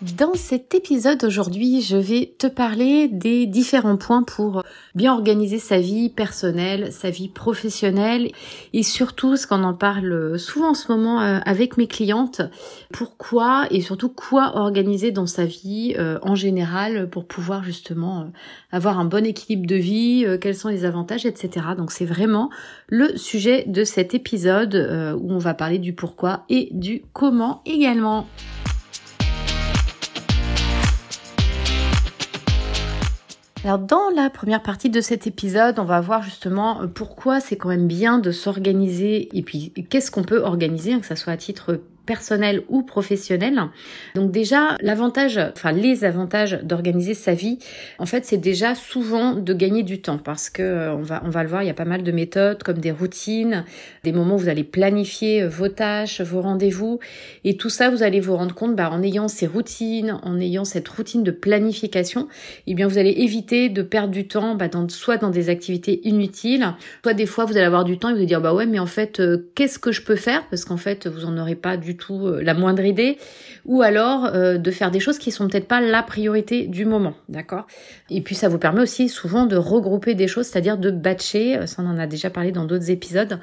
Dans cet épisode aujourd'hui, je vais te parler des différents points pour bien organiser sa vie personnelle, sa vie professionnelle et surtout ce qu'on en parle souvent en ce moment euh, avec mes clientes, pourquoi et surtout quoi organiser dans sa vie euh, en général pour pouvoir justement euh, avoir un bon équilibre de vie, quels sont les avantages, etc. Donc c'est vraiment le sujet de cet épisode où on va parler du pourquoi et du comment également. Alors dans la première partie de cet épisode, on va voir justement euh, pourquoi c'est quand même bien de s'organiser et puis qu'est-ce qu'on peut organiser, hein, que ça soit à titre personnel ou professionnel. Donc déjà, l'avantage, enfin les avantages d'organiser sa vie, en fait, c'est déjà souvent de gagner du temps parce que euh, on va on va le voir, il y a pas mal de méthodes comme des routines, des moments où vous allez planifier euh, vos tâches, vos rendez-vous et tout ça, vous allez vous rendre compte bah, en ayant ces routines, en ayant cette routine de planification, eh bien vous allez éviter de perdre du temps bah, dans, soit dans des activités inutiles, soit des fois vous allez avoir du temps et vous allez dire bah ouais mais en fait euh, qu'est-ce que je peux faire? Parce qu'en fait vous en aurez pas du euh, la moindre idée, ou alors euh, de faire des choses qui sont peut-être pas la priorité du moment, d'accord? Et puis ça vous permet aussi souvent de regrouper des choses, c'est-à-dire de batcher, euh, ça on en a déjà parlé dans d'autres épisodes.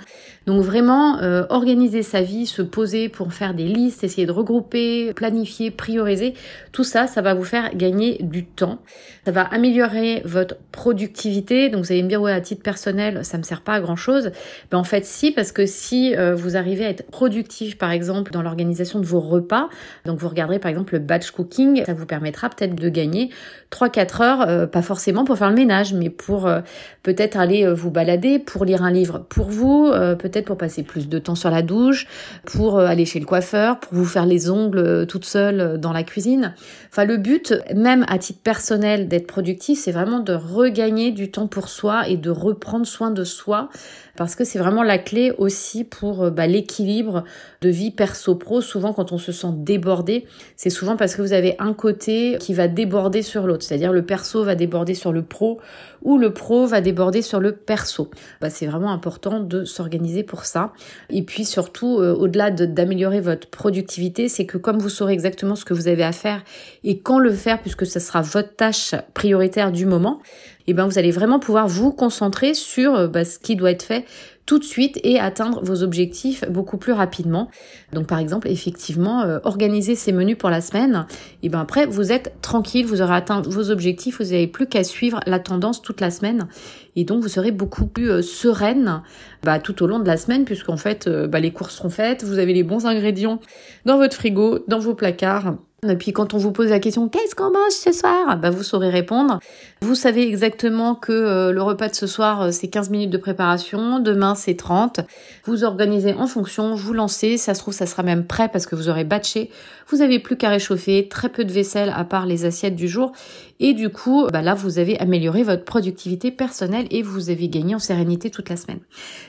Donc vraiment organiser sa vie, se poser pour faire des listes, essayer de regrouper, planifier, prioriser, tout ça, ça va vous faire gagner du temps. Ça va améliorer votre productivité. Donc vous allez me dire ouais à titre personnel, ça me sert pas à grand chose. Ben en fait si parce que si vous arrivez à être productif par exemple dans l'organisation de vos repas. Donc vous regarderez par exemple le batch cooking, ça vous permettra peut-être de gagner 3-4 heures, euh, pas forcément pour faire le ménage, mais pour euh, peut-être aller euh, vous balader, pour lire un livre pour vous, peut-être pour passer plus de temps sur la douche, pour aller chez le coiffeur, pour vous faire les ongles toute seule dans la cuisine. Enfin le but, même à titre personnel d'être productif, c'est vraiment de regagner du temps pour soi et de reprendre soin de soi parce que c'est vraiment la clé aussi pour bah, l'équilibre de vie perso-pro. Souvent, quand on se sent débordé, c'est souvent parce que vous avez un côté qui va déborder sur l'autre, c'est-à-dire le perso va déborder sur le pro ou le pro va déborder sur le perso. Bah, c'est vraiment important de s'organiser pour ça. Et puis surtout, euh, au-delà d'améliorer votre productivité, c'est que comme vous saurez exactement ce que vous avez à faire et quand le faire, puisque ce sera votre tâche prioritaire du moment, et eh ben vous allez vraiment pouvoir vous concentrer sur euh, bah, ce qui doit être fait tout de suite et atteindre vos objectifs beaucoup plus rapidement. Donc par exemple, effectivement, euh, organiser ces menus pour la semaine, et ben après vous êtes tranquille, vous aurez atteint vos objectifs, vous n'avez plus qu'à suivre la tendance toute la semaine et donc vous serez beaucoup plus euh, sereine bah, tout au long de la semaine puisqu'en fait bah, les courses seront faites, vous avez les bons ingrédients dans votre frigo, dans vos placards et puis quand on vous pose la question qu'est-ce qu'on mange ce soir? Bah vous saurez répondre. Vous savez exactement que euh, le repas de ce soir euh, c'est 15 minutes de préparation, demain c'est 30. Vous organisez en fonction, vous lancez, ça se trouve ça sera même prêt parce que vous aurez batché. Vous avez plus qu'à réchauffer, très peu de vaisselle à part les assiettes du jour et du coup, bah là vous avez amélioré votre productivité personnelle et vous avez gagné en sérénité toute la semaine.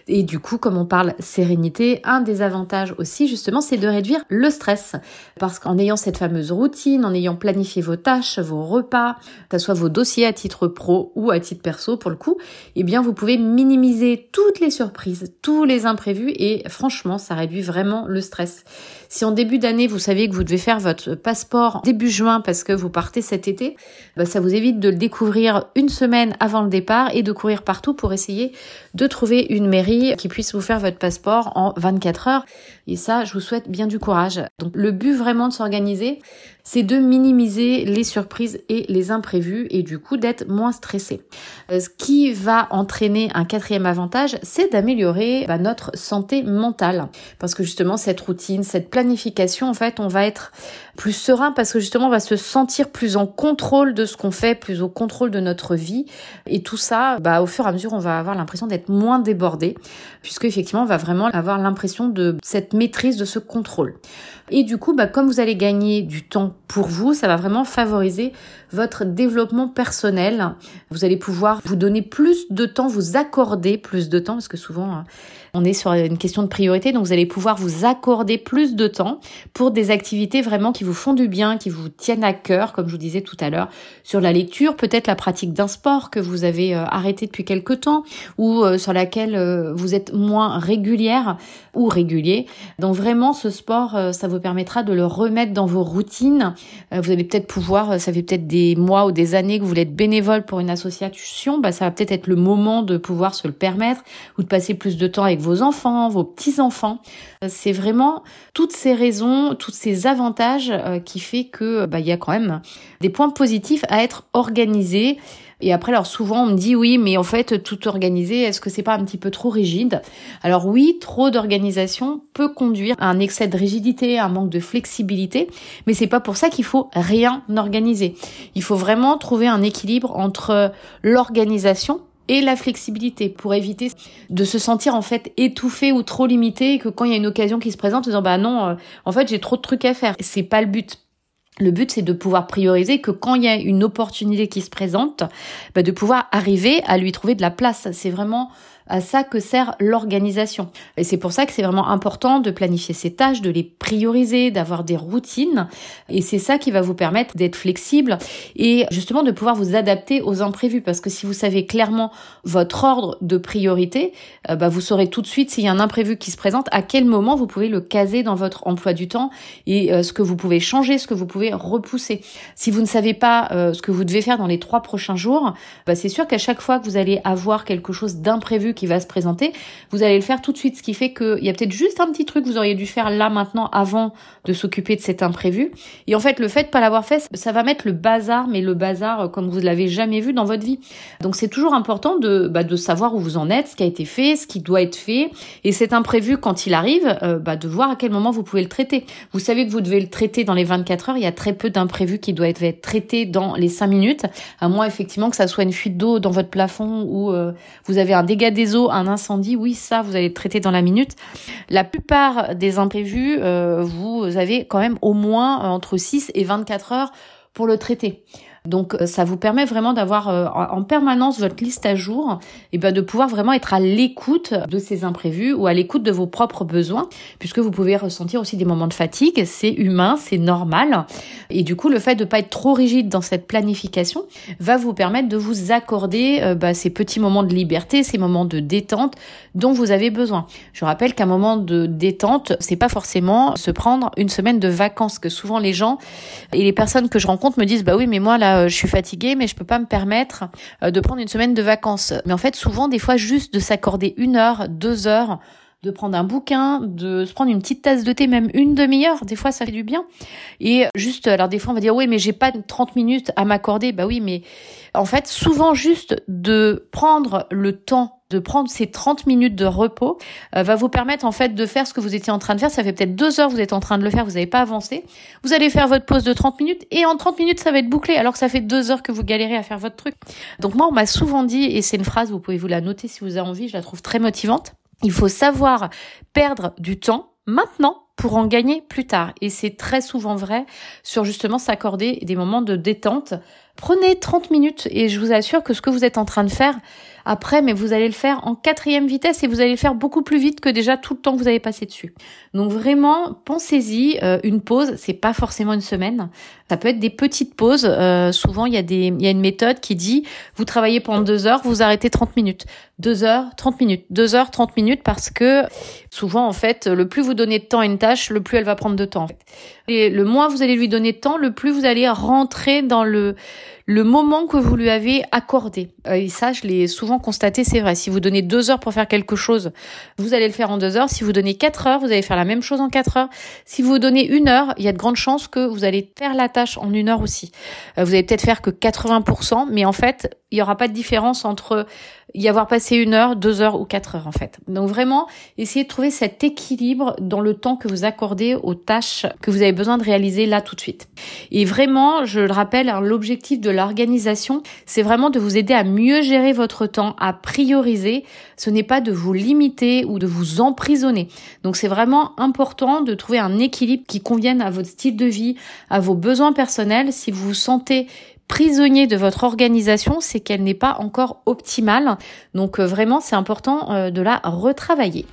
Et du coup, comme on parle sérénité, un des avantages aussi justement, c'est de réduire le stress parce qu'en ayant cette fameuse routine, en ayant planifié vos tâches, vos repas, que ce soit vos dossiers à titre pro ou à titre perso pour le coup, eh bien vous pouvez minimiser toutes les surprises, tous les imprévus et franchement, ça réduit vraiment le stress. Si en début d'année, vous saviez que vous devez faire votre passeport début juin parce que vous partez cet été, bah, ça vous évite de le découvrir une semaine avant le départ et de courir partout pour essayer de trouver une mairie qui puisse vous faire votre passeport en 24 heures. Et ça, je vous souhaite bien du courage. Donc le but vraiment de s'organiser, c'est de minimiser les surprises et les imprévus et du coup d'être moins stressé. Euh, ce qui va entraîner un quatrième avantage, c'est d'améliorer bah, notre santé mentale. Parce que justement, cette routine, cette planification, en fait, on va être plus serein parce que justement, on va se sentir plus en contrôle de ce qu'on fait, plus au contrôle de notre vie. Et tout ça, bah, au fur et à mesure, on va avoir l'impression d'être moins débordé puisque effectivement, on va vraiment avoir l'impression de cette maîtrise de ce contrôle. Et du coup, bah, comme vous allez gagner du temps pour vous, ça va vraiment favoriser votre développement personnel. Vous allez pouvoir vous donner plus de temps, vous accorder plus de temps, parce que souvent hein, on est sur une question de priorité, donc vous allez pouvoir vous accorder plus de temps pour des activités vraiment qui vous font du bien, qui vous tiennent à cœur, comme je vous disais tout à l'heure, sur la lecture, peut-être la pratique d'un sport que vous avez euh, arrêté depuis quelque temps, ou euh, sur laquelle euh, vous êtes moins régulière ou régulier. Donc vraiment, ce sport, ça vous permettra de le remettre dans vos routines. vous allez peut-être pouvoir, ça fait peut-être des mois ou des années que vous voulez être bénévole pour une association, bah, ça va peut-être être le moment de pouvoir se le permettre ou de passer plus de temps avec vos enfants, vos petits-enfants. C'est vraiment toutes ces raisons, tous ces avantages euh, qui fait que bah, il y a quand même des points positifs à être organisé et après, alors souvent on me dit oui, mais en fait tout organisé, est-ce que c'est pas un petit peu trop rigide? Alors oui, trop d'organisation peut conduire à un excès de rigidité, un manque de flexibilité, mais c'est pas pour ça qu'il faut rien organiser. Il faut vraiment trouver un équilibre entre l'organisation et la flexibilité pour éviter de se sentir en fait étouffé ou trop limité et que quand il y a une occasion qui se présente, en disant bah non, euh, en fait j'ai trop de trucs à faire. C'est pas le but. Le but, c'est de pouvoir prioriser que quand il y a une opportunité qui se présente, bah, de pouvoir arriver à lui trouver de la place. C'est vraiment à ça que sert l'organisation. Et c'est pour ça que c'est vraiment important de planifier ses tâches, de les prioriser, d'avoir des routines. Et c'est ça qui va vous permettre d'être flexible et justement de pouvoir vous adapter aux imprévus. Parce que si vous savez clairement votre ordre de priorité, euh, bah, vous saurez tout de suite s'il y a un imprévu qui se présente, à quel moment vous pouvez le caser dans votre emploi du temps et euh, ce que vous pouvez changer, ce que vous pouvez repousser. Si vous ne savez pas euh, ce que vous devez faire dans les trois prochains jours, bah, c'est sûr qu'à chaque fois que vous allez avoir quelque chose d'imprévu qui va se présenter, vous allez le faire tout de suite. Ce qui fait qu'il y a peut-être juste un petit truc que vous auriez dû faire là maintenant avant de s'occuper de cet imprévu. Et en fait, le fait de pas l'avoir fait, ça va mettre le bazar, mais le bazar euh, comme vous l'avez jamais vu dans votre vie. Donc c'est toujours important de, bah, de savoir où vous en êtes, ce qui a été fait, ce qui doit être fait. Et cet imprévu, quand il arrive, euh, bah, de voir à quel moment vous pouvez le traiter. Vous savez que vous devez le traiter dans les 24 heures. Il y a très peu d'imprévus qui doivent être traités dans les 5 minutes. À moins effectivement que ça soit une fuite d'eau dans votre plafond ou euh, vous avez un dégât des un incendie, oui, ça, vous allez le traiter dans la minute. La plupart des imprévus, euh, vous avez quand même au moins euh, entre 6 et 24 heures pour le traiter. Donc euh, ça vous permet vraiment d'avoir euh, en permanence votre liste à jour et ben de pouvoir vraiment être à l'écoute de ces imprévus ou à l'écoute de vos propres besoins puisque vous pouvez ressentir aussi des moments de fatigue, c'est humain, c'est normal et du coup le fait de pas être trop rigide dans cette planification va vous permettre de vous accorder euh, bah, ces petits moments de liberté, ces moments de détente dont vous avez besoin. Je rappelle qu'un moment de détente, c'est pas forcément se prendre une semaine de vacances que souvent les gens et les personnes que je rencontre me disent bah oui mais moi là euh, je suis fatiguée, mais je peux pas me permettre euh, de prendre une semaine de vacances. Mais en fait, souvent, des fois, juste de s'accorder une heure, deux heures, de prendre un bouquin, de se prendre une petite tasse de thé, même une demi-heure, des fois ça fait du bien. Et juste, alors des fois on va dire oui mais j'ai pas 30 minutes à m'accorder, bah oui mais en fait souvent juste de prendre le temps de prendre ces 30 minutes de repos euh, va vous permettre en fait de faire ce que vous étiez en train de faire. Ça fait peut-être deux heures que vous êtes en train de le faire, vous n'avez pas avancé. Vous allez faire votre pause de 30 minutes et en 30 minutes ça va être bouclé alors que ça fait deux heures que vous galérez à faire votre truc. Donc moi on m'a souvent dit, et c'est une phrase, vous pouvez vous la noter si vous avez envie, je la trouve très motivante, il faut savoir perdre du temps maintenant pour en gagner plus tard. Et c'est très souvent vrai sur justement s'accorder des moments de détente. Prenez 30 minutes et je vous assure que ce que vous êtes en train de faire, après, mais vous allez le faire en quatrième vitesse et vous allez le faire beaucoup plus vite que déjà tout le temps que vous avez passé dessus. Donc vraiment, pensez-y. Euh, une pause, c'est pas forcément une semaine. Ça peut être des petites pauses. Euh, souvent, il y a des, il y a une méthode qui dit, vous travaillez pendant deux heures, vous arrêtez 30 minutes. Deux heures, 30 minutes. Deux heures, 30 minutes parce que souvent, en fait, le plus vous donnez de temps à une tâche, le plus elle va prendre de temps. Et le moins vous allez lui donner de temps, le plus vous allez rentrer dans le le moment que vous lui avez accordé. Euh, et ça, je l'ai souvent constaté, c'est vrai. Si vous donnez deux heures pour faire quelque chose, vous allez le faire en deux heures. Si vous donnez quatre heures, vous allez faire la même chose en quatre heures. Si vous donnez une heure, il y a de grandes chances que vous allez faire la tâche en une heure aussi. Euh, vous allez peut-être faire que 80%, mais en fait, il n'y aura pas de différence entre y avoir passé une heure, deux heures ou quatre heures en fait. Donc vraiment, essayez de trouver cet équilibre dans le temps que vous accordez aux tâches que vous avez besoin de réaliser là tout de suite. Et vraiment, je le rappelle, hein, l'objectif de l'organisation, c'est vraiment de vous aider à mieux gérer votre temps, à prioriser. Ce n'est pas de vous limiter ou de vous emprisonner. Donc c'est vraiment important de trouver un équilibre qui convienne à votre style de vie, à vos besoins personnels. Si vous vous sentez prisonnier de votre organisation, c'est qu'elle n'est pas encore optimale. Donc euh, vraiment, c'est important euh, de la retravailler.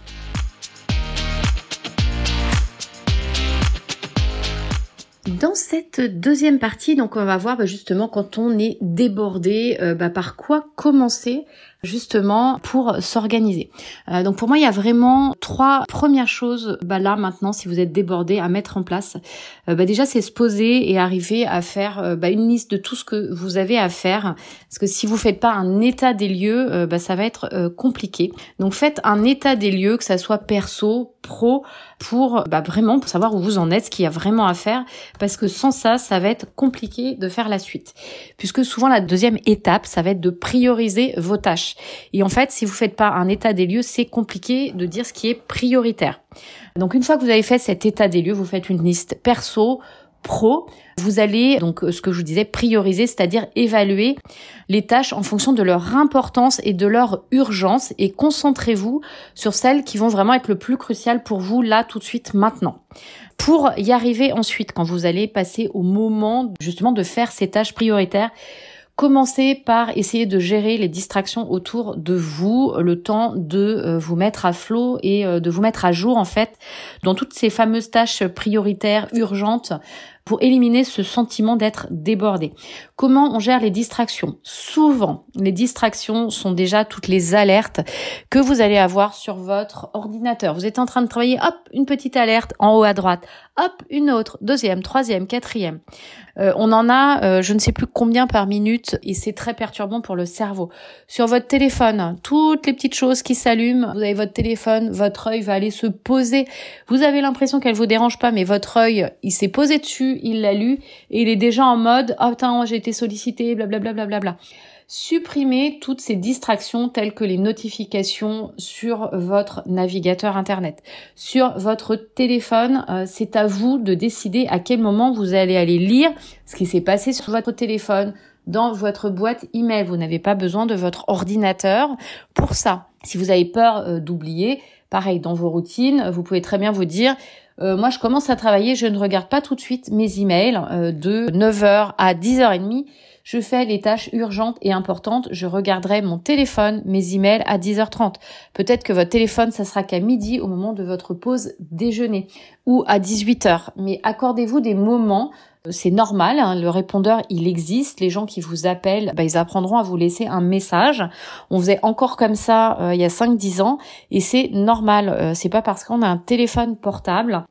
Dans cette deuxième partie, donc on va voir bah, justement quand on est débordé, euh, bah, par quoi commencer justement pour s'organiser. Euh, donc pour moi, il y a vraiment trois premières choses bah, là maintenant si vous êtes débordé à mettre en place. Euh, bah, déjà, c'est se poser et arriver à faire euh, bah, une liste de tout ce que vous avez à faire. Parce que si vous faites pas un état des lieux, bah, ça va être compliqué. Donc faites un état des lieux, que ça soit perso, pro, pour bah, vraiment pour savoir où vous en êtes, ce qu'il y a vraiment à faire. Parce que sans ça, ça va être compliqué de faire la suite. Puisque souvent la deuxième étape, ça va être de prioriser vos tâches. Et en fait, si vous faites pas un état des lieux, c'est compliqué de dire ce qui est prioritaire. Donc une fois que vous avez fait cet état des lieux, vous faites une liste perso, pro, vous allez donc ce que je vous disais prioriser, c'est-à-dire évaluer les tâches en fonction de leur importance et de leur urgence et concentrez-vous sur celles qui vont vraiment être le plus crucial pour vous là tout de suite maintenant. Pour y arriver ensuite quand vous allez passer au moment justement de faire ces tâches prioritaires, Commencez par essayer de gérer les distractions autour de vous, le temps de euh, vous mettre à flot et euh, de vous mettre à jour en fait dans toutes ces fameuses tâches prioritaires, urgentes pour éliminer ce sentiment d'être débordé. Comment on gère les distractions? Souvent, les distractions sont déjà toutes les alertes que vous allez avoir sur votre ordinateur. Vous êtes en train de travailler, hop, une petite alerte en haut à droite, hop, une autre, deuxième, troisième, quatrième. Euh, on en a, euh, je ne sais plus combien par minute, et c'est très perturbant pour le cerveau. Sur votre téléphone, toutes les petites choses qui s'allument, vous avez votre téléphone, votre œil va aller se poser. Vous avez l'impression qu'elle vous dérange pas, mais votre œil, il s'est posé dessus, il l'a lu, et il est déjà en mode, oh j'ai été sollicité, blablabla. Bla, bla, bla, bla. Supprimez toutes ces distractions telles que les notifications sur votre navigateur internet, sur votre téléphone. Euh, c'est à vous de décider à quel moment vous allez aller lire ce qui s'est passé sur votre téléphone, dans votre boîte email. Vous n'avez pas besoin de votre ordinateur pour ça. Si vous avez peur euh, d'oublier, pareil, dans vos routines, vous pouvez très bien vous dire, euh, moi je commence à travailler, je ne regarde pas tout de suite mes emails de 9h à 10h30 je fais les tâches urgentes et importantes, je regarderai mon téléphone, mes emails à 10h30. Peut-être que votre téléphone, ça sera qu'à midi au moment de votre pause déjeuner ou à 18h. Mais accordez-vous des moments c'est normal, hein, le répondeur il existe, les gens qui vous appellent, bah, ils apprendront à vous laisser un message. On faisait encore comme ça euh, il y a 5-10 ans et c'est normal, euh, c'est pas parce qu'on a un téléphone portable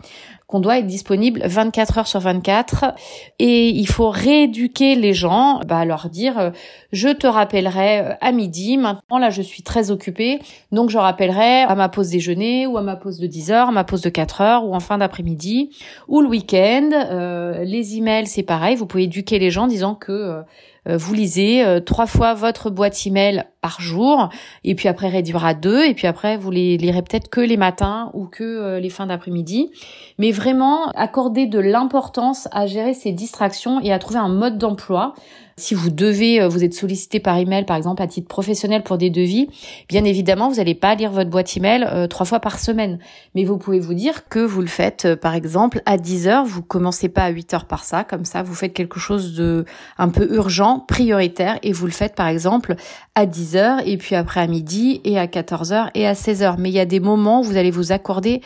qu'on doit être disponible 24 heures sur 24 et il faut rééduquer les gens, bah, leur dire euh, je te rappellerai euh, à midi, maintenant là je suis très occupée, donc je rappellerai à ma pause déjeuner ou à ma pause de 10 heures, à ma pause de 4 heures ou en fin d'après-midi ou le week-end. Euh, les emails c'est pareil, vous pouvez éduquer les gens en disant que vous lisez trois fois votre boîte email par jour, et puis après réduire à deux, et puis après vous les lirez peut-être que les matins ou que euh, les fins d'après-midi. Mais vraiment, accorder de l'importance à gérer ces distractions et à trouver un mode d'emploi si vous devez, euh, vous êtes sollicité par email, par exemple, à titre professionnel pour des devis, bien évidemment, vous n'allez pas lire votre boîte email euh, trois fois par semaine. Mais vous pouvez vous dire que vous le faites, par exemple, à 10 heures. Vous commencez pas à 8 heures par ça. Comme ça, vous faites quelque chose de un peu urgent, prioritaire, et vous le faites, par exemple, à 10 heures, et puis après à midi, et à 14 heures, et à 16 heures. Mais il y a des moments où vous allez vous accorder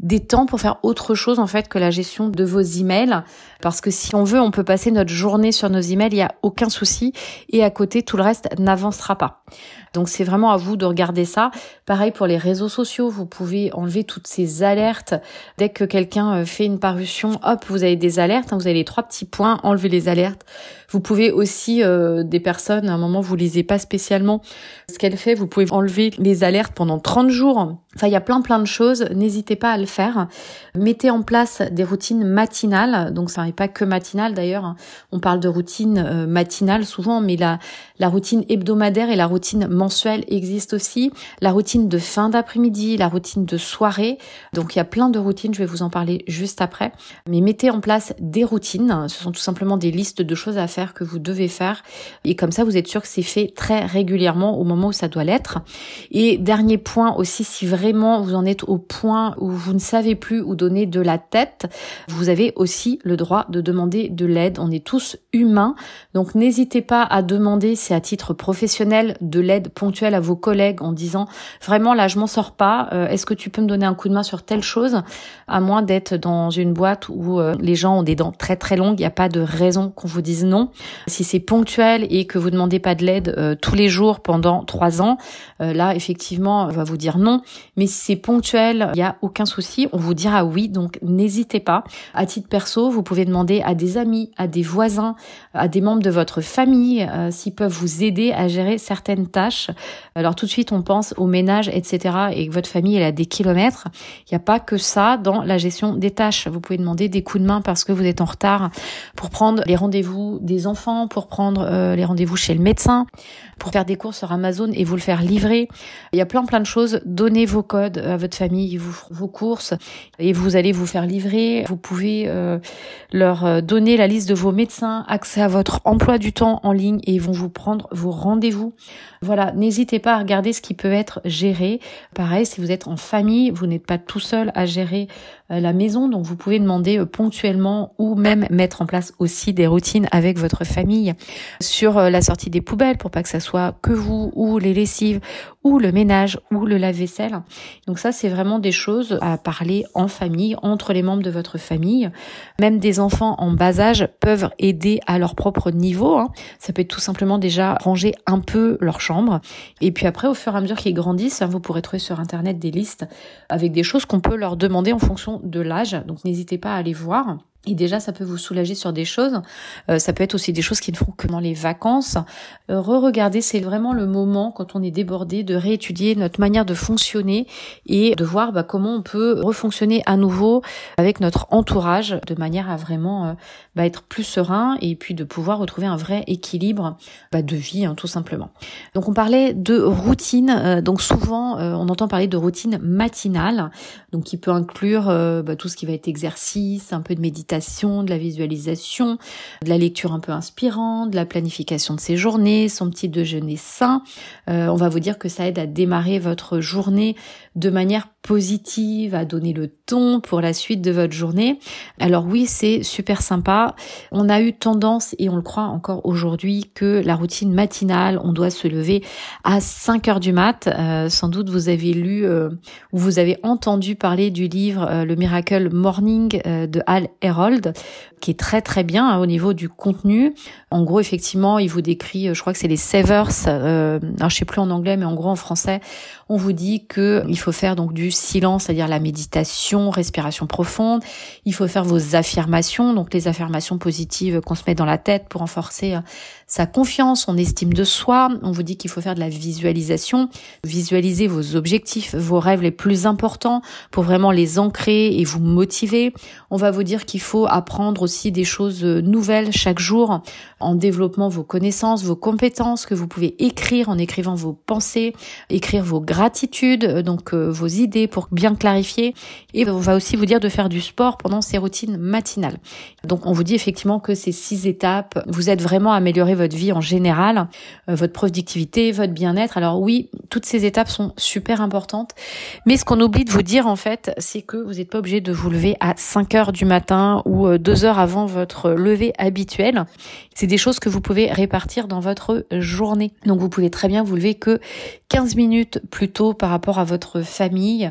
des temps pour faire autre chose en fait que la gestion de vos emails. Parce que si on veut, on peut passer notre journée sur nos emails, il n'y a aucun souci. Et à côté, tout le reste n'avancera pas. Donc c'est vraiment à vous de regarder ça. Pareil pour les réseaux sociaux, vous pouvez enlever toutes ces alertes. Dès que quelqu'un euh, fait une parution, hop, vous avez des alertes, hein, vous avez les trois petits points, enlevez les alertes. Vous pouvez aussi, euh, des personnes, à un moment, vous lisez pas spécialement ce qu'elle fait, vous pouvez enlever les alertes pendant 30 jours. Enfin, il y a plein plein de choses, n'hésitez pas à le faire. Mettez en place des routines matinales, donc ça n'est pas que matinale d'ailleurs, hein. on parle de routine euh, matinale souvent, mais la, la routine hebdomadaire et la routine mensuelle existent aussi. La routine de fin d'après-midi, la routine de soirée. Donc il y a plein de routines, je vais vous en parler juste après. Mais mettez en place des routines. Ce sont tout simplement des listes de choses à faire que vous devez faire. Et comme ça, vous êtes sûr que c'est fait très régulièrement au moment où ça doit l'être. Et dernier point aussi, si vraiment vous en êtes au point où vous ne savez plus où donner de la tête, vous avez aussi le droit de demander de l'aide. On est tous humains. Donc n'hésitez pas à demander, à titre professionnel, de l'aide ponctuelle à vos collègues en disant vraiment là je m'en sors pas, euh, est-ce que tu peux me donner un coup de main sur telle chose? À moins d'être dans une boîte où euh, les gens ont des dents très très longues, il n'y a pas de raison qu'on vous dise non. Si c'est ponctuel et que vous demandez pas de l'aide euh, tous les jours pendant trois ans, là effectivement on va vous dire non. Mais si c'est ponctuel, il n'y a aucun souci, on vous dira oui. Donc n'hésitez pas. À titre perso, vous pouvez demander à des amis, à des voisins, à des membres de votre famille s'ils peuvent vous aider à gérer certaines tâches. Alors tout de suite, on pense au ménage, etc. et que votre famille elle a des kilomètres. Il n'y a pas que ça dans la gestion des tâches. Vous pouvez demander des coups de main parce que vous êtes en retard pour prendre les rendez-vous des enfants, pour prendre euh, les rendez-vous chez le médecin, pour faire des courses sur Amazon et vous le faire livrer. Il y a plein plein de choses. Donnez vos codes à votre famille, vos courses et vous allez vous faire livrer. Vous pouvez euh, leur euh, donner la liste de vos médecins, accès à votre emploi du temps en ligne et ils vont vous prendre vos rendez-vous. Voilà, n'hésitez pas à regarder ce qui peut être géré. Pareil, si vous êtes en famille, vous n'êtes pas tout seul à gérer euh, la maison, donc vous pouvez demander euh, ponctuellement ou même mettre en place aussi des routines avec votre famille sur euh, la sortie des poubelles pour pas que ça soit que vous ou les lessives ou le ménage ou le lave-vaisselle. Donc ça, c'est vraiment des choses à parler en famille, entre les membres de votre famille. Même des enfants en bas âge peuvent aider à leur propre niveau. Hein. Ça peut être tout simplement déjà ranger un peu leur. Et puis après, au fur et à mesure qu'ils grandissent, hein, vous pourrez trouver sur Internet des listes avec des choses qu'on peut leur demander en fonction de l'âge. Donc n'hésitez pas à aller voir. Et déjà, ça peut vous soulager sur des choses. Euh, ça peut être aussi des choses qui ne font que dans les vacances. Euh, Re-regarder, c'est vraiment le moment, quand on est débordé, de réétudier notre manière de fonctionner et de voir bah, comment on peut refonctionner à nouveau avec notre entourage, de manière à vraiment euh, bah, être plus serein et puis de pouvoir retrouver un vrai équilibre bah, de vie, hein, tout simplement. Donc, on parlait de routine. Euh, donc, souvent, on entend parler de routine matinale, donc qui peut inclure bah, tout ce qui va être exercice, un peu de méditation de la visualisation, de la lecture un peu inspirante, de la planification de ses journées, son petit déjeuner sain. Euh, on va vous dire que ça aide à démarrer votre journée de manière positive, à donner le ton pour la suite de votre journée. Alors oui, c'est super sympa. On a eu tendance, et on le croit encore aujourd'hui, que la routine matinale, on doit se lever à 5 heures du mat. Euh, sans doute vous avez lu euh, ou vous avez entendu parler du livre Le Miracle Morning de Hal Herold, qui est très très bien hein, au niveau du contenu. En gros, effectivement, il vous décrit, je crois que c'est les Savers, euh, alors je sais plus en anglais, mais en gros en français, on vous dit que il faut faire donc du silence, c'est-à-dire la méditation, respiration profonde. Il faut faire vos affirmations, donc les affirmations positives qu'on se met dans la tête pour renforcer euh, sa confiance, son estime de soi. On vous dit qu'il faut faire de la visualisation, visualiser vos objectifs, vos rêves les plus importants pour vraiment les ancrer et vous motiver. On va vous dire qu'il faut apprendre aussi des choses nouvelles chaque jour en développant vos connaissances, vos compétences que vous pouvez écrire en écrivant vos pensées, écrire vos gratitudes, donc euh, vos idées pour bien clarifier. Et on va aussi vous dire de faire du sport pendant ces routines matinales. Donc on vous dit effectivement que ces six étapes vous aident vraiment à améliorer votre vie en général, euh, votre productivité, votre bien-être. Alors oui, toutes ces étapes sont super importantes, mais ce qu'on oublie de vous dire en fait, c'est que vous n'êtes pas obligé de vous lever à 5 heures du matin ou 2 heures avant votre lever habituel. C'est des choses que vous pouvez répartir dans votre journée. Donc vous pouvez très bien vous lever que 15 minutes plus tôt par rapport à votre famille,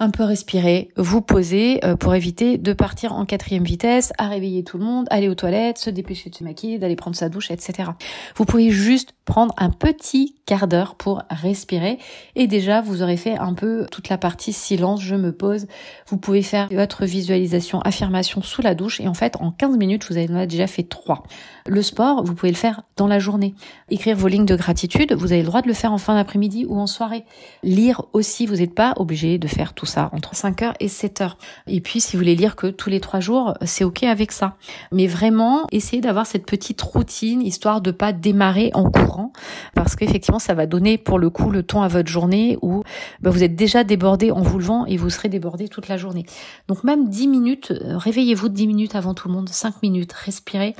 un peu respirer, vous poser euh, pour éviter de partir en quatrième vitesse, à réveiller tout le monde, aller aux toilettes, se dépêcher de se maquiller, d'aller prendre sa douche, etc. Vous pouvez juste prendre un petit quart d'heure pour respirer et déjà vous aurez fait un peu toute la partie silence, je me pose. Vous pouvez faire votre visualisation, affirmation sous la douche et en fait en 15 minutes vous avez déjà fait trois. Le sport, vous pouvez le faire dans la journée. Écrire vos lignes de gratitude, vous avez le droit de le faire en fin d'après-midi ou en soirée. Lire aussi, vous n'êtes pas obligé de faire tout ça entre 5 heures et 7 heures. Et puis, si vous voulez lire que tous les trois jours, c'est ok avec ça. Mais vraiment, essayez d'avoir cette petite routine, histoire de pas démarrer en courant, parce qu'effectivement, ça va donner pour le coup le ton à votre journée où bah, vous êtes déjà débordé en vous levant et vous serez débordé toute la journée. Donc même 10 minutes, euh, réveillez-vous 10 minutes avant tout le monde, 5 minutes, respirez.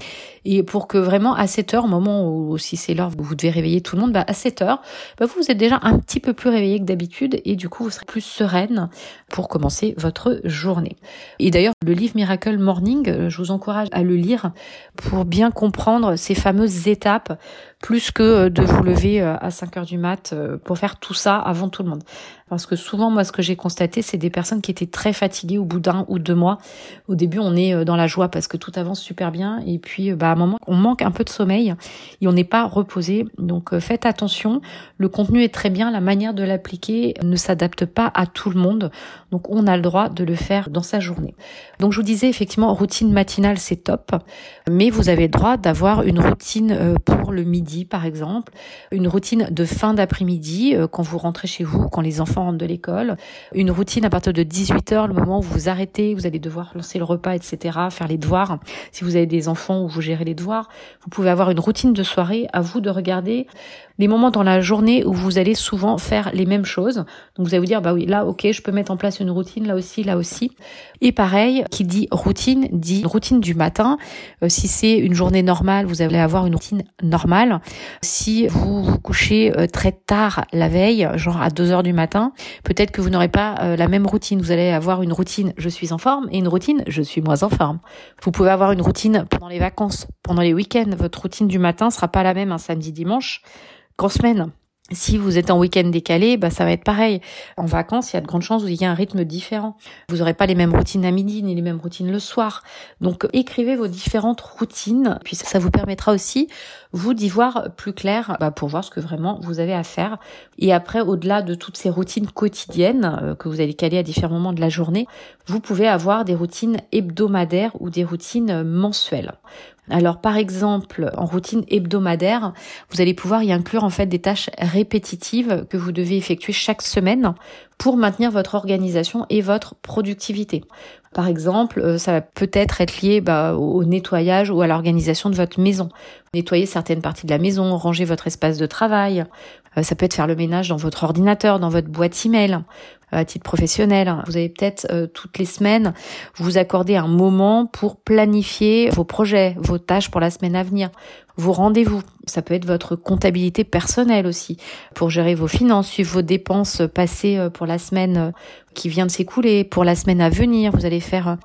Et pour que vraiment à 7 heures, au moment où si c'est l'heure où vous devez réveiller tout le monde, bah à 7 heures, bah vous, vous êtes déjà un petit peu plus réveillé que d'habitude et du coup vous serez plus sereine pour commencer votre journée. Et d'ailleurs, le livre Miracle Morning, euh, je vous encourage à le lire pour bien comprendre ces fameuses étapes plus que euh, de vous lever euh, à 5 heures du mat pour faire tout ça avant tout le monde. Parce que souvent, moi, ce que j'ai constaté, c'est des personnes qui étaient très fatiguées au bout d'un ou deux mois. Au début, on est dans la joie parce que tout avance super bien. Et puis, bah, à un moment, on manque un peu de sommeil et on n'est pas reposé. Donc, faites attention. Le contenu est très bien. La manière de l'appliquer ne s'adapte pas à tout le monde. Donc, on a le droit de le faire dans sa journée. Donc, je vous disais, effectivement, routine matinale, c'est top. Mais vous avez le droit d'avoir une routine pour le midi par exemple, une routine de fin d'après-midi euh, quand vous rentrez chez vous, quand les enfants rentrent de l'école, une routine à partir de 18h, le moment où vous arrêtez, vous allez devoir lancer le repas, etc., faire les devoirs. Si vous avez des enfants où vous gérez les devoirs, vous pouvez avoir une routine de soirée, à vous de regarder les moments dans la journée où vous allez souvent faire les mêmes choses. Donc vous allez vous dire, bah oui, là, ok, je peux mettre en place une routine, là aussi, là aussi. Et pareil, qui dit routine, dit routine du matin. Euh, si c'est une journée normale, vous allez avoir une routine normale. Si vous vous couchez euh, très tard la veille, genre à 2 heures du matin, peut-être que vous n'aurez pas euh, la même routine. Vous allez avoir une routine, je suis en forme, et une routine, je suis moins en forme. Vous pouvez avoir une routine pendant les vacances, pendant les week-ends. Votre routine du matin sera pas la même un samedi, dimanche qu'en semaine. Si vous êtes en week-end décalé, bah ça va être pareil. En vacances, il y a de grandes chances où il y a un rythme différent. Vous n'aurez pas les mêmes routines à midi ni les mêmes routines le soir. Donc écrivez vos différentes routines, puis ça vous permettra aussi vous d'y voir plus clair bah, pour voir ce que vraiment vous avez à faire. Et après, au-delà de toutes ces routines quotidiennes euh, que vous allez caler à différents moments de la journée, vous pouvez avoir des routines hebdomadaires ou des routines mensuelles. Alors par exemple, en routine hebdomadaire, vous allez pouvoir y inclure en fait des tâches répétitives que vous devez effectuer chaque semaine pour maintenir votre organisation et votre productivité. Par exemple, euh, ça va peut-être être lié bah, au nettoyage ou à l'organisation de votre maison. Nettoyer certaines parties de la maison, ranger votre espace de travail. Euh, ça peut être faire le ménage dans votre ordinateur, dans votre boîte email à titre professionnel. Vous avez peut-être euh, toutes les semaines vous accorder un moment pour planifier vos projets, vos tâches pour la semaine à venir, vos rendez-vous. Ça peut être votre comptabilité personnelle aussi pour gérer vos finances, suivre vos dépenses passées pour la semaine qui vient de s'écouler, pour la semaine à venir. Vous allez faire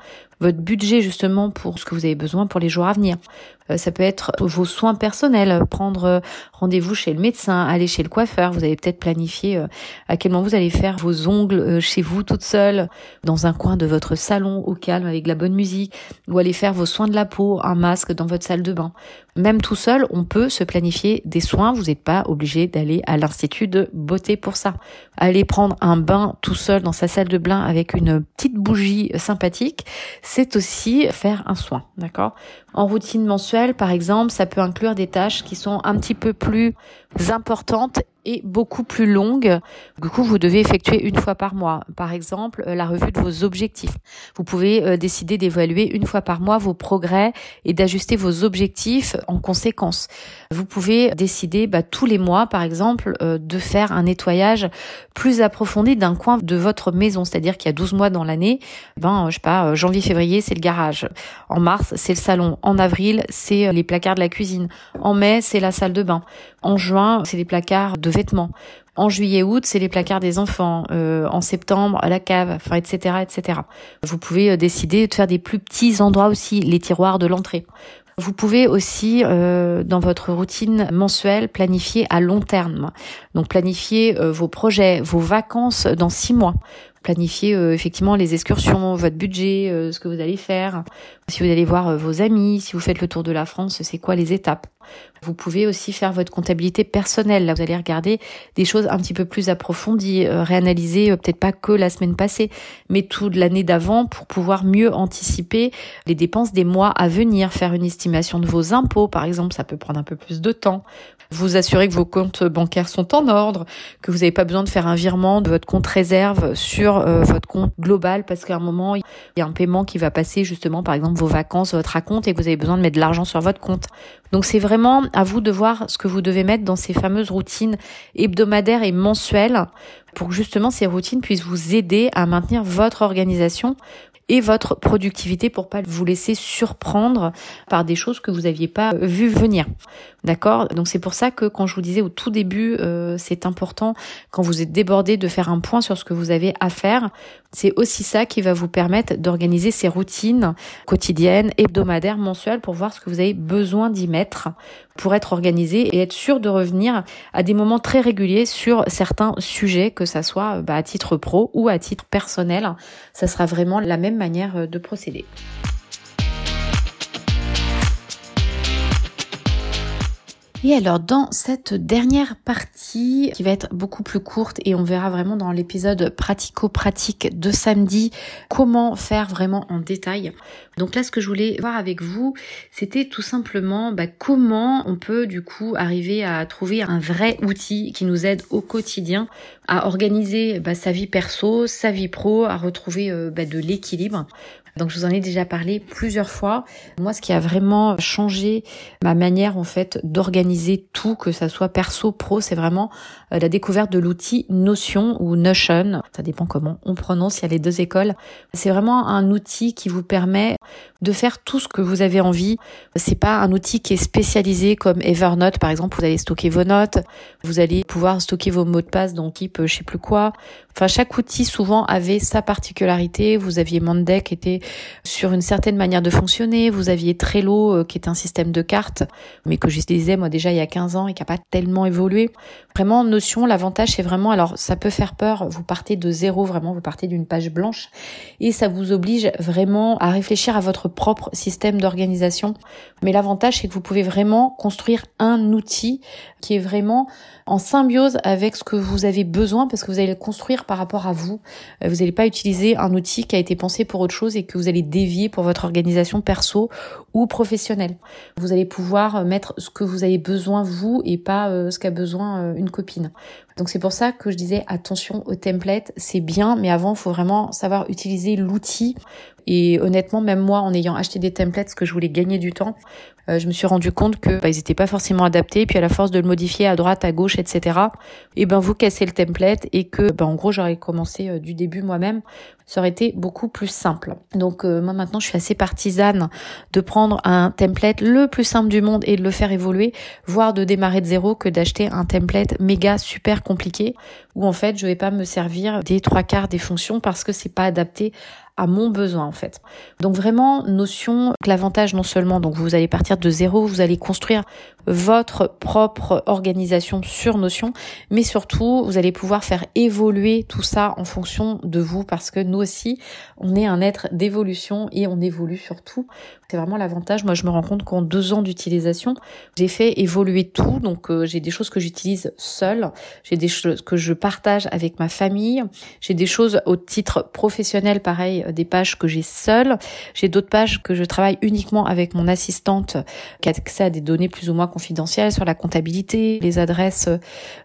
votre budget justement pour ce que vous avez besoin pour les jours à venir. Euh, ça peut être vos soins personnels, prendre euh, rendez-vous chez le médecin, aller chez le coiffeur. Vous avez peut-être planifié euh, à quel moment vous allez faire vos ongles chez vous toute seule, dans un coin de votre salon au calme avec la bonne musique, ou aller faire vos soins de la peau, un masque dans votre salle de bain. Même tout seul, on peut se planifier des soins. Vous n'êtes pas obligé d'aller à l'institut de beauté pour ça. Aller prendre un bain tout seul dans sa salle de bain avec une petite bougie sympathique, c'est aussi faire un soin, d'accord? En routine mensuelle, par exemple, ça peut inclure des tâches qui sont un petit peu plus importantes et beaucoup plus longue. Du coup, vous devez effectuer une fois par mois. Par exemple, euh, la revue de vos objectifs. Vous pouvez euh, décider d'évaluer une fois par mois vos progrès et d'ajuster vos objectifs en conséquence. Vous pouvez décider bah, tous les mois, par exemple, euh, de faire un nettoyage plus approfondi d'un coin de votre maison. C'est-à-dire qu'il y a 12 mois dans l'année, ben, je sais pas, janvier, février, c'est le garage. En mars, c'est le salon. En avril, c'est les placards de la cuisine. En mai, c'est la salle de bain. En juin, c'est les placards de vêtements. En juillet-août, c'est les placards des enfants. Euh, en septembre, la cave, enfin, etc., etc. Vous pouvez euh, décider de faire des plus petits endroits aussi, les tiroirs de l'entrée. Vous pouvez aussi, euh, dans votre routine mensuelle, planifier à long terme. Donc planifier vos projets, vos vacances dans six mois planifier euh, effectivement les excursions, votre budget, euh, ce que vous allez faire. Si vous allez voir euh, vos amis, si vous faites le tour de la France, c'est quoi les étapes? Vous pouvez aussi faire votre comptabilité personnelle. Là, vous allez regarder des choses un petit peu plus approfondies, réanalyser peut-être pas que la semaine passée, mais toute l'année d'avant pour pouvoir mieux anticiper les dépenses des mois à venir, faire une estimation de vos impôts, par exemple, ça peut prendre un peu plus de temps vous assurer que vos comptes bancaires sont en ordre, que vous n'avez pas besoin de faire un virement de votre compte réserve sur euh, votre compte global parce qu'à un moment, il y a un paiement qui va passer justement, par exemple, vos vacances, votre raconte et que vous avez besoin de mettre de l'argent sur votre compte. Donc c'est vraiment à vous de voir ce que vous devez mettre dans ces fameuses routines hebdomadaires et mensuelles pour que justement ces routines puissent vous aider à maintenir votre organisation et votre productivité pour pas vous laisser surprendre par des choses que vous aviez pas vu venir. D'accord? Donc c'est pour ça que quand je vous disais au tout début, euh, c'est important quand vous êtes débordé de faire un point sur ce que vous avez à faire. C'est aussi ça qui va vous permettre d'organiser ces routines quotidiennes, hebdomadaires, mensuelles pour voir ce que vous avez besoin d'y mettre pour être organisé et être sûr de revenir à des moments très réguliers sur certains sujets, que ça soit bah, à titre pro ou à titre personnel. Ça sera vraiment la même manière de procéder. Et alors dans cette dernière partie qui va être beaucoup plus courte et on verra vraiment dans l'épisode pratico-pratique de samedi comment faire vraiment en détail. Donc là ce que je voulais voir avec vous c'était tout simplement bah, comment on peut du coup arriver à trouver un vrai outil qui nous aide au quotidien à organiser bah, sa vie perso, sa vie pro, à retrouver euh, bah, de l'équilibre. Donc je vous en ai déjà parlé plusieurs fois. Moi, ce qui a vraiment changé ma manière en fait d'organiser tout, que ça soit perso, pro, c'est vraiment euh, la découverte de l'outil Notion ou Notion. Ça dépend comment on prononce. Il y a les deux écoles. C'est vraiment un outil qui vous permet de faire tout ce que vous avez envie. C'est pas un outil qui est spécialisé comme Evernote par exemple. Vous allez stocker vos notes. Vous allez pouvoir stocker vos mots de passe dans type je sais plus quoi. Enfin, chaque outil souvent avait sa particularité. Vous aviez Monday qui était sur une certaine manière de fonctionner. Vous aviez Trello euh, qui est un système de cartes, mais que j'utilisais moi déjà il y a 15 ans et qui n'a pas tellement évolué. Vraiment, Notion, l'avantage c'est vraiment, alors ça peut faire peur, vous partez de zéro vraiment, vous partez d'une page blanche et ça vous oblige vraiment à réfléchir à votre propre système d'organisation. Mais l'avantage c'est que vous pouvez vraiment construire un outil qui est vraiment en symbiose avec ce que vous avez besoin parce que vous allez le construire par rapport à vous. Euh, vous n'allez pas utiliser un outil qui a été pensé pour autre chose et que vous allez dévier pour votre organisation perso ou professionnelle. Vous allez pouvoir mettre ce que vous avez besoin vous et pas euh, ce qu'a besoin euh, une copine. Donc c'est pour ça que je disais attention au template, c'est bien, mais avant il faut vraiment savoir utiliser l'outil. Et honnêtement, même moi, en ayant acheté des templates, ce que je voulais gagner du temps, euh, je me suis rendu compte que bah, ils n'étaient pas forcément adaptés. Et puis à la force de le modifier à droite, à gauche, etc. Et ben vous cassez le template et que, ben, en gros, j'aurais commencé euh, du début moi-même. Ça aurait été beaucoup plus simple. Donc euh, moi maintenant, je suis assez partisane de prendre un template le plus simple du monde et de le faire évoluer, voire de démarrer de zéro que d'acheter un template méga super compliqué où en fait je vais pas me servir des trois quarts des fonctions parce que c'est pas adapté à mon besoin en fait. Donc vraiment notion que l'avantage non seulement donc vous allez partir de zéro, vous allez construire votre propre organisation sur Notion, mais surtout vous allez pouvoir faire évoluer tout ça en fonction de vous parce que nous aussi on est un être d'évolution et on évolue surtout. C'est vraiment l'avantage. Moi je me rends compte qu'en deux ans d'utilisation j'ai fait évoluer tout. Donc euh, j'ai des choses que j'utilise seule, j'ai des choses que je partage avec ma famille, j'ai des choses au titre professionnel pareil euh, des pages que j'ai seule. J'ai d'autres pages que je travaille uniquement avec mon assistante qui a accès à des données plus ou moins confidentielles sur la comptabilité, les adresses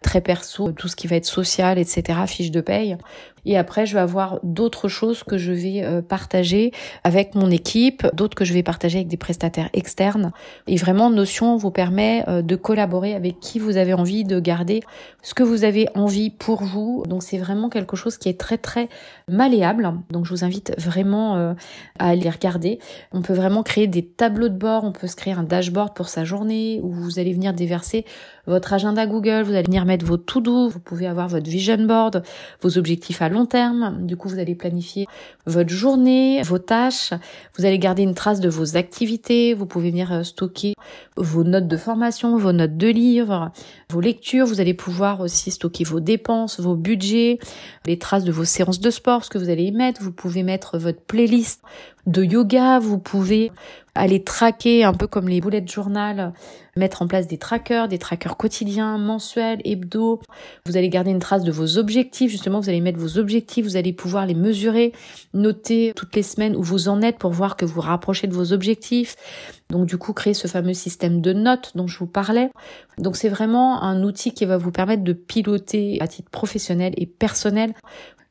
très perso, tout ce qui va être social, etc., fiches de paye. Et après, je vais avoir d'autres choses que je vais euh, partager avec mon équipe, d'autres que je vais partager avec des prestataires externes. Et vraiment, Notion vous permet euh, de collaborer avec qui vous avez envie de garder ce que vous avez envie pour vous. Donc c'est vraiment quelque chose qui est très très malléable. Donc je vous invite vraiment euh, à aller regarder. On peut vraiment créer des tableaux de bord, on peut se créer un dashboard pour sa journée où vous allez venir déverser votre agenda Google, vous allez venir mettre vos to-do, vous pouvez avoir votre vision board, vos objectifs à long terme. Du coup, vous allez planifier votre journée, vos tâches. Vous allez garder une trace de vos activités. Vous pouvez venir euh, stocker vos notes de formation, vos notes de livres, vos lectures. Vous allez pouvoir aussi stocker vos dépenses, vos budgets, les traces de vos séances de sport, ce que vous allez y mettre. Vous pouvez mettre votre playlist de yoga. Vous pouvez aller traquer un peu comme les boulettes journal, mettre en place des trackers, des trackers quotidiens, mensuels, hebdo. Vous allez garder une trace de vos objectifs, justement, vous allez mettre vos objectifs, vous allez pouvoir les mesurer, noter toutes les semaines où vous en êtes pour voir que vous rapprochez de vos objectifs. Donc du coup, créer ce fameux système de notes dont je vous parlais. Donc c'est vraiment un outil qui va vous permettre de piloter à titre professionnel et personnel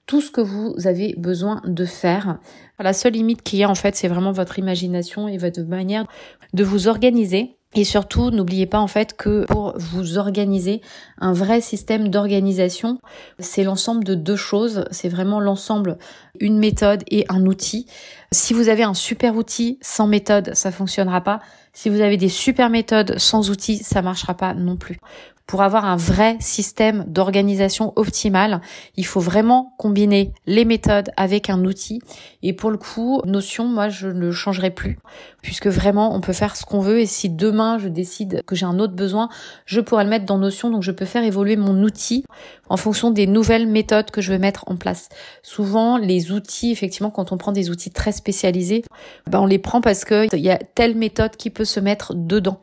tout ce que vous avez besoin de faire. La seule limite qu'il y a en fait, c'est vraiment votre imagination et votre manière de vous organiser. Et surtout, n'oubliez pas en fait que pour vous organiser, un vrai système d'organisation, c'est l'ensemble de deux choses. C'est vraiment l'ensemble, une méthode et un outil. Si vous avez un super outil sans méthode, ça fonctionnera pas. Si vous avez des super méthodes sans outils, ça marchera pas non plus pour avoir un vrai système d'organisation optimale, il faut vraiment combiner les méthodes avec un outil. Et pour le coup, Notion, moi, je ne changerai plus, puisque vraiment, on peut faire ce qu'on veut. Et si demain, je décide que j'ai un autre besoin, je pourrais le mettre dans Notion. Donc, je peux faire évoluer mon outil en fonction des nouvelles méthodes que je vais mettre en place. Souvent, les outils, effectivement, quand on prend des outils très spécialisés, ben, on les prend parce qu'il y a telle méthode qui peut se mettre dedans.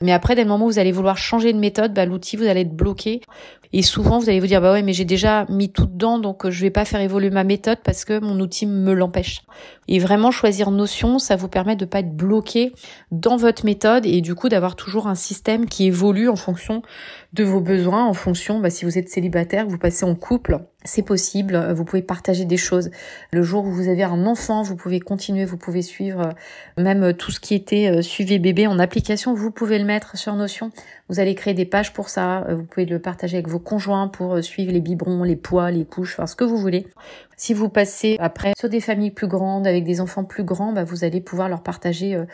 Mais après, dès le moment où vous allez vouloir changer de méthode, bah, l'outil, vous allez être bloqué. Et souvent, vous allez vous dire, bah ouais, mais j'ai déjà mis tout dedans, donc euh, je vais pas faire évoluer ma méthode parce que mon outil me l'empêche. Et vraiment, choisir Notion, ça vous permet de pas être bloqué dans votre méthode et du coup d'avoir toujours un système qui évolue en fonction de vos besoins, en fonction, bah, si vous êtes célibataire, vous passez en couple, c'est possible, vous pouvez partager des choses. Le jour où vous avez un enfant, vous pouvez continuer, vous pouvez suivre euh, même euh, tout ce qui était suivi bébé en application, vous pouvez le mettre sur Notion. Vous allez créer des pages pour ça, vous pouvez le partager avec vos conjoint pour euh, suivre les biberons, les poids, les couches, enfin ce que vous voulez. Si vous passez après sur des familles plus grandes avec des enfants plus grands, bah, vous allez pouvoir leur partager euh,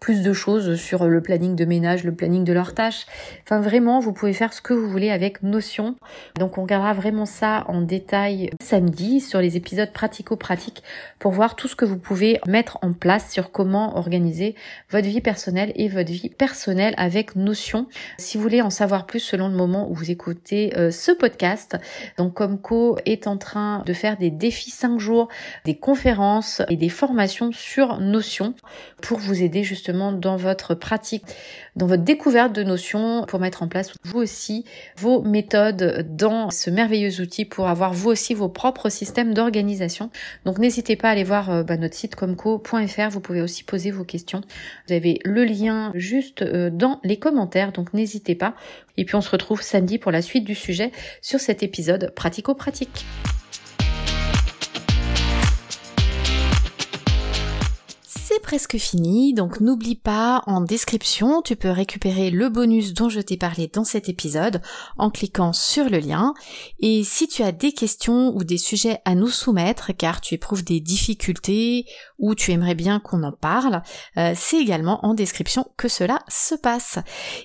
plus de choses sur le planning de ménage, le planning de leurs tâches. Enfin vraiment, vous pouvez faire ce que vous voulez avec Notion. Donc on regardera vraiment ça en détail samedi sur les épisodes pratico-pratiques pour voir tout ce que vous pouvez mettre en place sur comment organiser votre vie personnelle et votre vie personnelle avec Notion. Si vous voulez en savoir plus selon le moment où vous écoutez euh, ce podcast, donc Comco est en train de faire des défis 5 jours, des conférences et des formations sur Notion pour vous aider justement dans votre pratique, dans votre découverte de notions pour mettre en place vous aussi vos méthodes dans ce merveilleux outil pour avoir vous aussi vos propres systèmes d'organisation. Donc n'hésitez pas à aller voir euh, bah, notre site comco.fr, vous pouvez aussi poser vos questions. Vous avez le lien juste euh, dans les commentaires, donc n'hésitez pas. Et puis on se retrouve samedi pour la suite du sujet sur cet épisode pratico-pratique. C'est presque fini, donc n'oublie pas, en description, tu peux récupérer le bonus dont je t'ai parlé dans cet épisode en cliquant sur le lien. Et si tu as des questions ou des sujets à nous soumettre, car tu éprouves des difficultés ou tu aimerais bien qu'on en parle, euh, c'est également en description que cela se passe.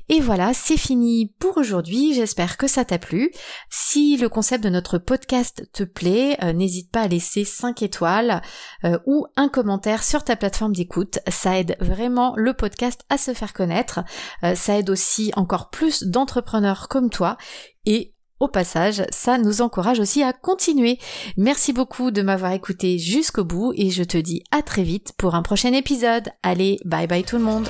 Et voilà, c'est fini pour aujourd'hui, j'espère que ça t'a plu. Si le concept de notre podcast te plaît, euh, n'hésite pas à laisser 5 étoiles euh, ou un commentaire sur ta plateforme d'écoute. Ça aide vraiment le podcast à se faire connaître. Ça aide aussi encore plus d'entrepreneurs comme toi. Et au passage, ça nous encourage aussi à continuer. Merci beaucoup de m'avoir écouté jusqu'au bout et je te dis à très vite pour un prochain épisode. Allez, bye bye tout le monde.